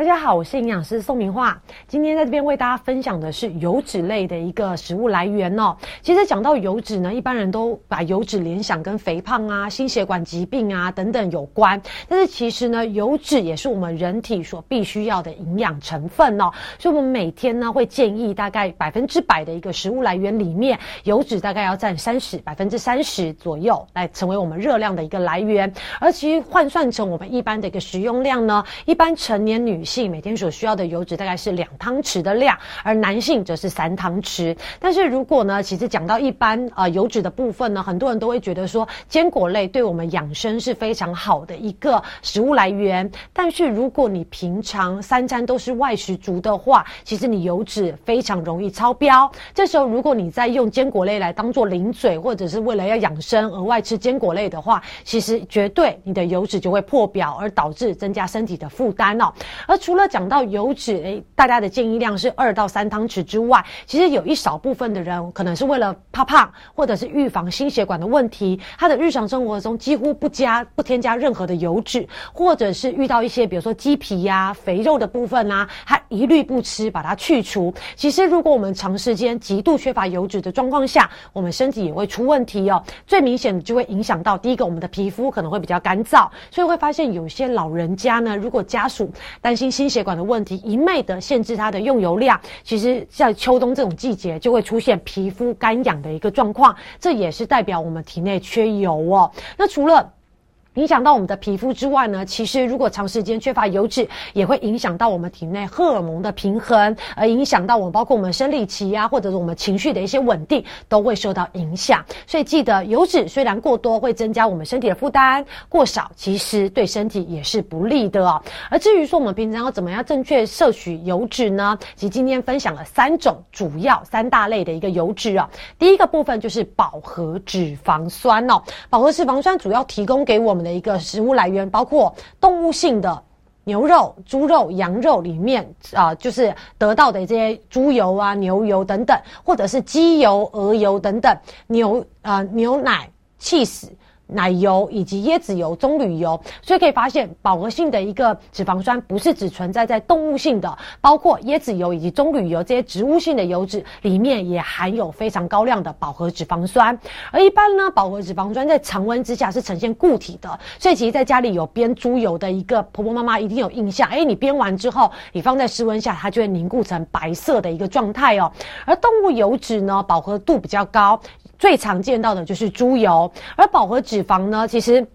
大家好，我是营养师宋明化。今天在这边为大家分享的是油脂类的一个食物来源哦。其实讲到油脂呢，一般人都把油脂联想跟肥胖啊、心血管疾病啊等等有关。但是其实呢，油脂也是我们人体所必须要的营养成分哦。所以我们每天呢会建议大概百分之百的一个食物来源里面，油脂大概要占三十百分之三十左右，来成为我们热量的一个来源。而其实换算成我们一般的一个食用量呢，一般成年女性每天所需要的油脂大概是两汤匙的量，而男性则是三汤匙。但是如果呢，其实讲到一般啊油脂的部分呢，很多人都会觉得说坚果类对我们养生是非常好的一个食物来源。但是如果你平常三餐都是外食族的话，其实你油脂非常容易超标。这时候如果你在用坚果类来当做零嘴，或者是为了要养生额外吃坚果类的话，其实绝对你的油脂就会破表，而导致增加身体的负担哦。而除了讲到油脂，诶，大家的建议量是二到三汤匙之外，其实有一少部分的人可能是为了怕胖，或者是预防心血管的问题，他的日常生活中几乎不加不添加任何的油脂，或者是遇到一些比如说鸡皮呀、肥肉的部分啊，他一律不吃，把它去除。其实如果我们长时间极度缺乏油脂的状况下，我们身体也会出问题哦。最明显的就会影响到第一个，我们的皮肤可能会比较干燥，所以会发现有些老人家呢，如果家属担心心血管的问题，一昧的限制它的用油量，其实在秋冬这种季节就会出现皮肤干痒的一个状况，这也是代表我们体内缺油哦。那除了影响到我们的皮肤之外呢，其实如果长时间缺乏油脂，也会影响到我们体内荷尔蒙的平衡，而影响到我们包括我们生理期啊，或者是我们情绪的一些稳定，都会受到影响。所以记得，油脂虽然过多会增加我们身体的负担，过少其实对身体也是不利的哦。而至于说我们平常要怎么样正确摄取油脂呢？其实今天分享了三种主要三大类的一个油脂啊。第一个部分就是饱和脂肪酸哦，饱和脂肪酸主要提供给我们的一个食物来源，包括动物性的牛肉、猪肉、羊肉里面啊，就是得到的这些猪油啊、牛油等等，或者是鸡油、鹅油等等，牛啊、牛奶、气死。奶油以及椰子油、棕榈油，所以可以发现，饱和性的一个脂肪酸不是只存在在动物性的，包括椰子油以及棕榈油这些植物性的油脂里面也含有非常高量的饱和脂肪酸。而一般呢，饱和脂肪酸在常温之下是呈现固体的，所以其实在家里有煸猪油的一个婆婆妈妈一定有印象，哎，你煸完之后，你放在室温下，它就会凝固成白色的一个状态哦。而动物油脂呢，饱和度比较高。最常见到的就是猪油，而饱和脂肪呢，其实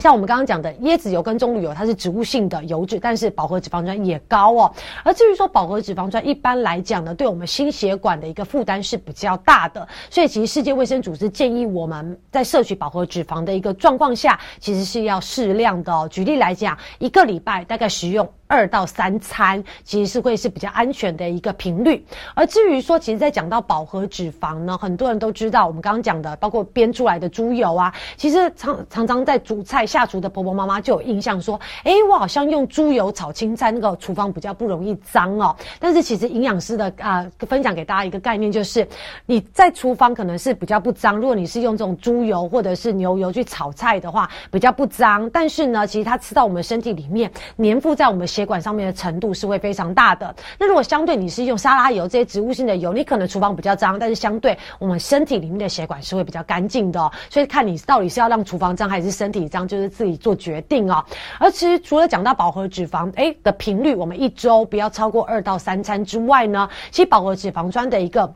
像我们刚刚讲的椰子油跟棕榈油，它是植物性的油脂，但是饱和脂肪酸也高哦。而至于说饱和脂肪酸，一般来讲呢，对我们心血管的一个负担是比较大的，所以其实世界卫生组织建议我们在摄取饱和脂肪的一个状况下，其实是要适量的哦。举例来讲，一个礼拜大概食用。二到三餐其实是会是比较安全的一个频率，而至于说，其实，在讲到饱和脂肪呢，很多人都知道，我们刚刚讲的，包括煸出来的猪油啊，其实常常常在煮菜下厨的婆婆妈妈就有印象说，哎，我好像用猪油炒青菜，那个厨房比较不容易脏哦。但是其实营养师的啊，分享给大家一个概念，就是你在厨房可能是比较不脏，如果你是用这种猪油或者是牛油去炒菜的话，比较不脏。但是呢，其实它吃到我们身体里面，粘附在我们。血管上面的程度是会非常大的。那如果相对你是用沙拉油这些植物性的油，你可能厨房比较脏，但是相对我们身体里面的血管是会比较干净的。所以看你到底是要让厨房脏还是身体脏，就是自己做决定啊。而其实除了讲到饱和脂肪，哎的频率，我们一周不要超过二到三餐之外呢，其实饱和脂肪酸的一个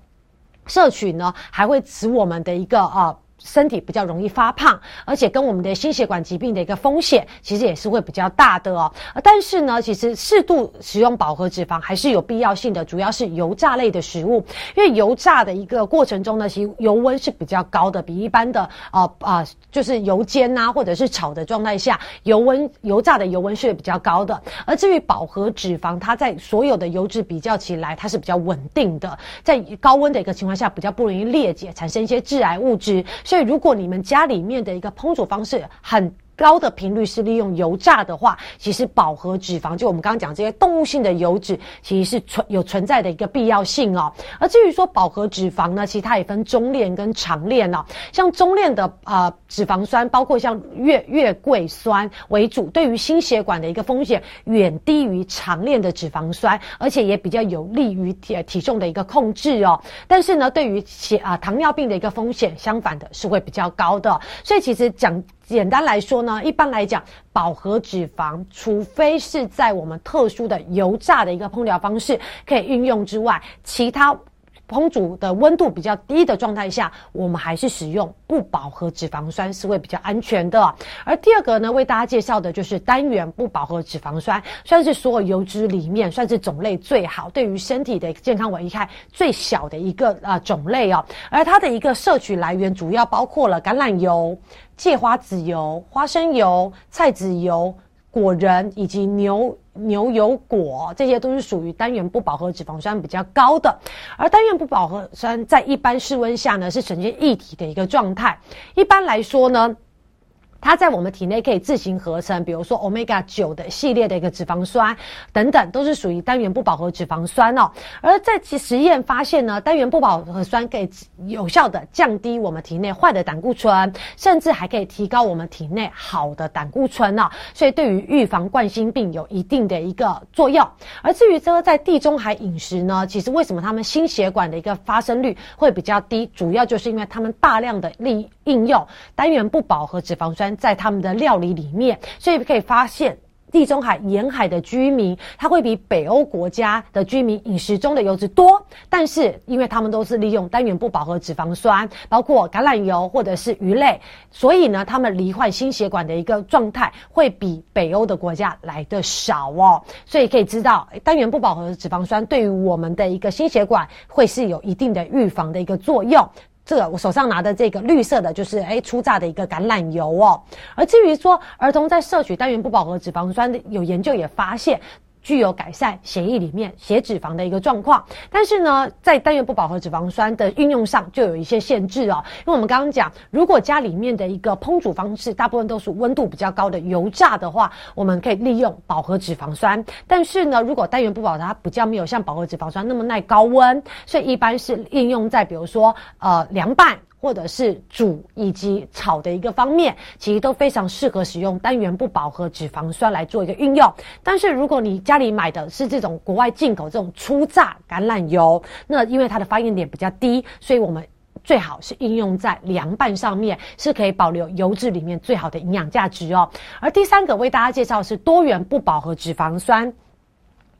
摄取呢，还会使我们的一个啊。身体比较容易发胖，而且跟我们的心血管疾病的一个风险，其实也是会比较大的哦。但是呢，其实适度使用饱和脂肪还是有必要性的，主要是油炸类的食物，因为油炸的一个过程中呢，其实油温是比较高的，比一般的啊啊，就是油煎呐或者是炒的状态下，油温油炸的油温是比较高的。而至于饱和脂肪，它在所有的油脂比较起来，它是比较稳定的，在高温的一个情况下，比较不容易裂解，产生一些致癌物质。所以，如果你们家里面的一个烹煮方式很高的频率是利用油炸的话，其实饱和脂肪，就我们刚刚讲这些动物性的油脂，其实是存有存在的一个必要性哦。而至于说饱和脂肪呢，其实它也分中链跟长链哦。像中链的啊脂肪酸，包括像月月桂酸为主，对于心血管的一个风险远低于长链的脂肪酸，而且也比较有利于体体重的一个控制哦。但是呢，对于血啊糖尿病的一个风险，相反的是会比较高的。所以其实讲。简单来说呢，一般来讲，饱和脂肪，除非是在我们特殊的油炸的一个烹调方式可以运用之外，其他。烹煮的温度比较低的状态下，我们还是使用不饱和脂肪酸是会比较安全的。而第二个呢，为大家介绍的就是单元不饱和脂肪酸，算是所有油脂里面算是种类最好，对于身体的健康危害最小的一个啊种类哦。而它的一个摄取来源主要包括了橄榄油、芥花籽油、花生油、菜籽油。果仁以及牛牛油果，这些都是属于单元不饱和脂肪酸比较高的，而单元不饱和酸在一般室温下呢，是呈现一体的一个状态。一般来说呢。它在我们体内可以自行合成，比如说 omega 九的系列的一个脂肪酸等等，都是属于单元不饱和脂肪酸哦。而在其实验发现呢，单元不饱和酸可以有效的降低我们体内坏的胆固醇，甚至还可以提高我们体内好的胆固醇呢。所以对于预防冠心病有一定的一个作用。而至于这个在地中海饮食呢，其实为什么他们心血管的一个发生率会比较低，主要就是因为他们大量的利应用单元不饱和脂肪酸。在他们的料理里面，所以可以发现，地中海沿海的居民，他会比北欧国家的居民饮食中的油脂多。但是，因为他们都是利用单元不饱和脂肪酸，包括橄榄油或者是鱼类，所以呢，他们罹患心血管的一个状态会比北欧的国家来的少哦。所以可以知道，单元不饱和脂肪酸对于我们的一个心血管会是有一定的预防的一个作用。这个我手上拿的这个绿色的，就是哎初榨的一个橄榄油哦。而至于说儿童在摄取单元不饱和脂肪酸的，有研究也发现。具有改善血液里面血脂肪的一个状况，但是呢，在单元不饱和脂肪酸的运用上就有一些限制哦。因为我们刚刚讲，如果家里面的一个烹煮方式大部分都是温度比较高的油炸的话，我们可以利用饱和脂肪酸。但是呢，如果单元不饱和，它比较没有像饱和脂肪酸那么耐高温，所以一般是应用在比如说呃凉拌。或者是煮以及炒的一个方面，其实都非常适合使用单元不饱和脂肪酸来做一个运用。但是如果你家里买的是这种国外进口这种初榨橄榄油，那因为它的发烟点比较低，所以我们最好是应用在凉拌上面，是可以保留油脂里面最好的营养价值哦。而第三个为大家介绍是多元不饱和脂肪酸。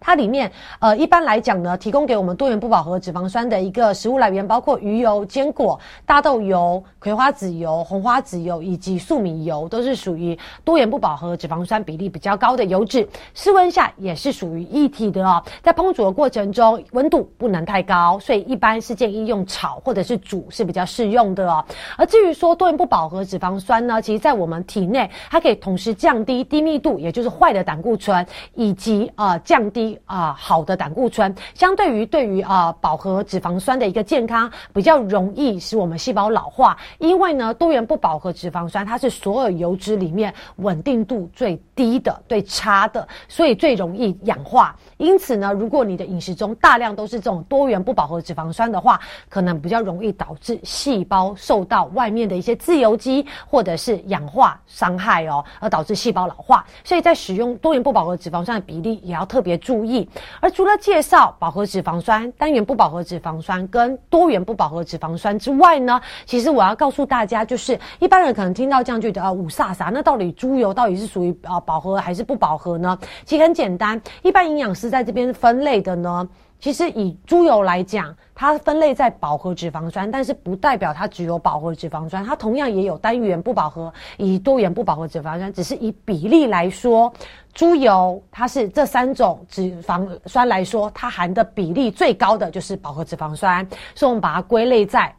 它里面，呃，一般来讲呢，提供给我们多元不饱和脂肪酸的一个食物来源，包括鱼油、坚果、大豆油、葵花籽油、红花籽油以及粟米油，都是属于多元不饱和脂肪酸比例比较高的油脂。室温下也是属于一体的哦。在烹煮的过程中，温度不能太高，所以一般是建议用炒或者是煮是比较适用的哦。而至于说多元不饱和脂肪酸呢，其实在我们体内，它可以同时降低低密度，也就是坏的胆固醇，以及呃降低。啊，好的胆固醇，相对于对于啊饱和脂肪酸的一个健康，比较容易使我们细胞老化。因为呢，多元不饱和脂肪酸它是所有油脂里面稳定度最低的、最差的，所以最容易氧化。因此呢，如果你的饮食中大量都是这种多元不饱和脂肪酸的话，可能比较容易导致细胞受到外面的一些自由基或者是氧化伤害哦，而导致细胞老化。所以在使用多元不饱和脂肪酸的比例也要特别注。注意，而除了介绍饱和脂肪酸、单元不饱和脂肪酸跟多元不饱和脂肪酸之外呢，其实我要告诉大家，就是一般人可能听到这样觉得啊，五煞煞，那到底猪油到底是属于啊饱和还是不饱和呢？其实很简单，一般营养师在这边分类的呢。其实以猪油来讲，它分类在饱和脂肪酸，但是不代表它只有饱和脂肪酸，它同样也有单元不饱和以多元不饱和脂肪酸，只是以比例来说，猪油它是这三种脂肪酸来说，它含的比例最高的就是饱和脂肪酸，所以我们把它归类在。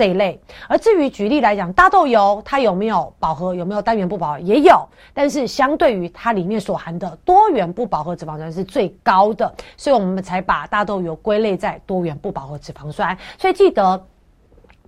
这一类，而至于举例来讲，大豆油它有没有饱和，有没有单元不饱和，也有，但是相对于它里面所含的多元不饱和脂肪酸是最高的，所以我们才把大豆油归类在多元不饱和脂肪酸。所以记得。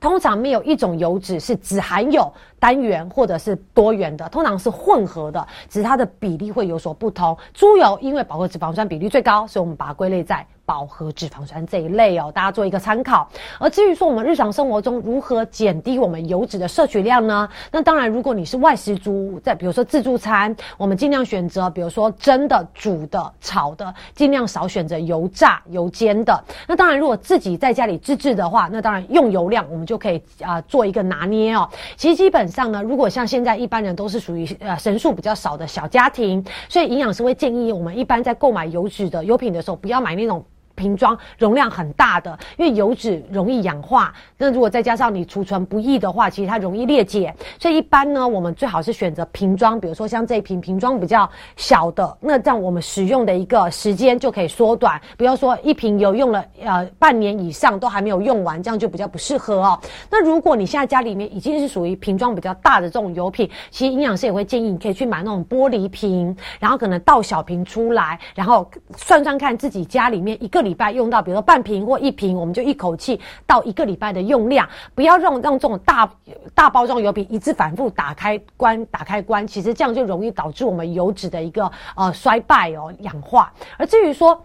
通常没有一种油脂是只含有单元或者是多元的，通常是混合的，只是它的比例会有所不同。猪油因为饱和脂肪酸比例最高，所以我们把它归类在。饱和脂肪酸这一类哦，大家做一个参考。而至于说我们日常生活中如何减低我们油脂的摄取量呢？那当然，如果你是外食族，在比如说自助餐，我们尽量选择，比如说蒸的、煮的、炒的，尽量少选择油炸、油煎的。那当然，如果自己在家里自制的话，那当然用油量我们就可以啊做一个拿捏哦。其实基本上呢，如果像现在一般人都是属于呃神数比较少的小家庭，所以营养师会建议我们一般在购买油脂的油品的时候，不要买那种。瓶装容量很大的，因为油脂容易氧化。那如果再加上你储存不易的话，其实它容易裂解。所以一般呢，我们最好是选择瓶装，比如说像这一瓶瓶装比较小的，那这样我们使用的一个时间就可以缩短。不要说一瓶油用了呃半年以上都还没有用完，这样就比较不适合哦。那如果你现在家里面已经是属于瓶装比较大的这种油品，其实营养师也会建议你可以去买那种玻璃瓶，然后可能倒小瓶出来，然后算算看自己家里面一个。礼礼拜用到，比如说半瓶或一瓶，我们就一口气到一个礼拜的用量，不要让让这种大大包装油瓶一直反复打开关打开关，其实这样就容易导致我们油脂的一个呃衰败哦氧化。而至于说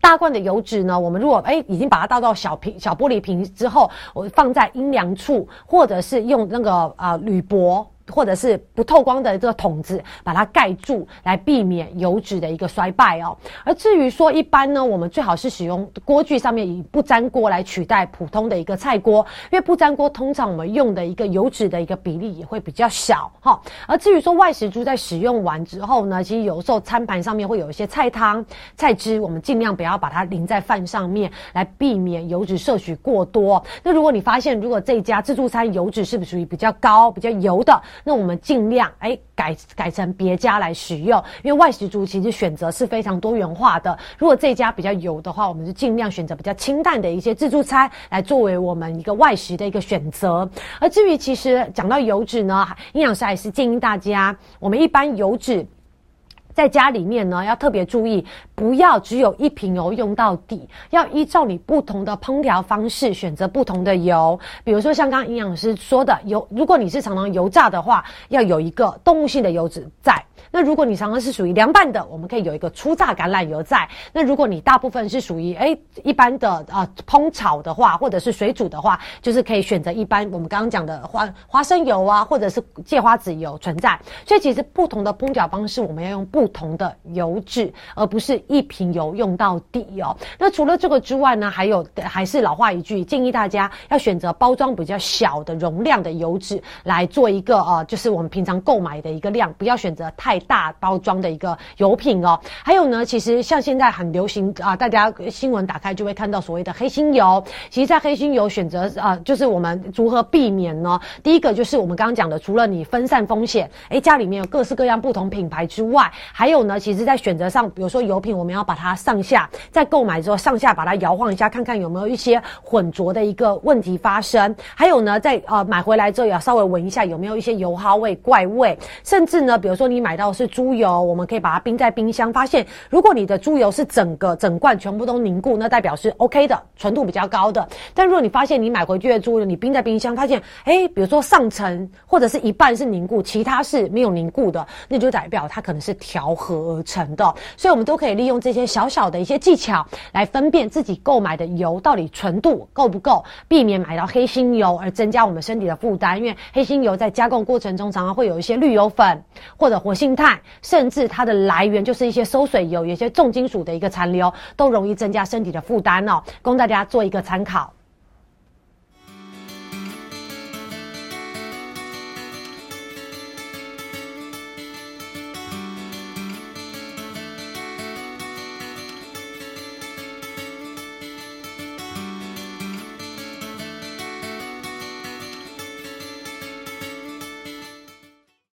大罐的油脂呢，我们如果哎已经把它倒到小瓶小玻璃瓶之后，我放在阴凉处，或者是用那个啊铝箔。或者是不透光的这个桶子，把它盖住，来避免油脂的一个衰败哦。而至于说一般呢，我们最好是使用锅具上面以不粘锅来取代普通的一个菜锅，因为不粘锅通常我们用的一个油脂的一个比例也会比较小哈。而至于说外食猪在使用完之后呢，其实有时候餐盘上面会有一些菜汤、菜汁，我们尽量不要把它淋在饭上面，来避免油脂摄取过多。那如果你发现如果这家自助餐油脂是不是属于比较高、比较油的？那我们尽量哎改改成别家来使用，因为外食族其实选择是非常多元化的。如果这家比较油的话，我们就尽量选择比较清淡的一些自助餐来作为我们一个外食的一个选择。而至于其实讲到油脂呢，营养师还是建议大家，我们一般油脂。在家里面呢，要特别注意，不要只有一瓶油用到底，要依照你不同的烹调方式选择不同的油。比如说像刚营养师说的，油如果你是常常油炸的话，要有一个动物性的油脂在。那如果你常常是属于凉拌的，我们可以有一个初榨橄榄油在。那如果你大部分是属于哎一般的啊烹炒的话，或者是水煮的话，就是可以选择一般我们刚刚讲的花花生油啊，或者是芥花籽油存在。所以其实不同的烹调方式，我们要用不同的油脂，而不是一瓶油用到底哦。那除了这个之外呢，还有还是老话一句，建议大家要选择包装比较小的容量的油脂来做一个呃，就是我们平常购买的一个量，不要选择太。大包装的一个油品哦，还有呢，其实像现在很流行啊，大家新闻打开就会看到所谓的黑心油。其实，在黑心油选择啊，就是我们如何避免呢？第一个就是我们刚刚讲的，除了你分散风险，诶，家里面有各式各样不同品牌之外，还有呢，其实在选择上，比如说油品，我们要把它上下在购买之后上下把它摇晃一下，看看有没有一些混浊的一个问题发生。还有呢，在呃买回来之后要稍微闻一下有没有一些油耗味、怪味，甚至呢，比如说你买到。是猪油，我们可以把它冰在冰箱，发现如果你的猪油是整个整罐全部都凝固，那代表是 OK 的，纯度比较高的。但如果你发现你买回去的猪油，你冰在冰箱，发现哎，比如说上层或者是一半是凝固，其他是没有凝固的，那就代表它可能是调和而成的。所以，我们都可以利用这些小小的一些技巧来分辨自己购买的油到底纯度够不够，避免买到黑心油而增加我们身体的负担。因为黑心油在加工过程中常常会有一些滤油粉或者活性炭。甚至它的来源就是一些收水油，有些重金属的一个残留，都容易增加身体的负担哦，供大家做一个参考。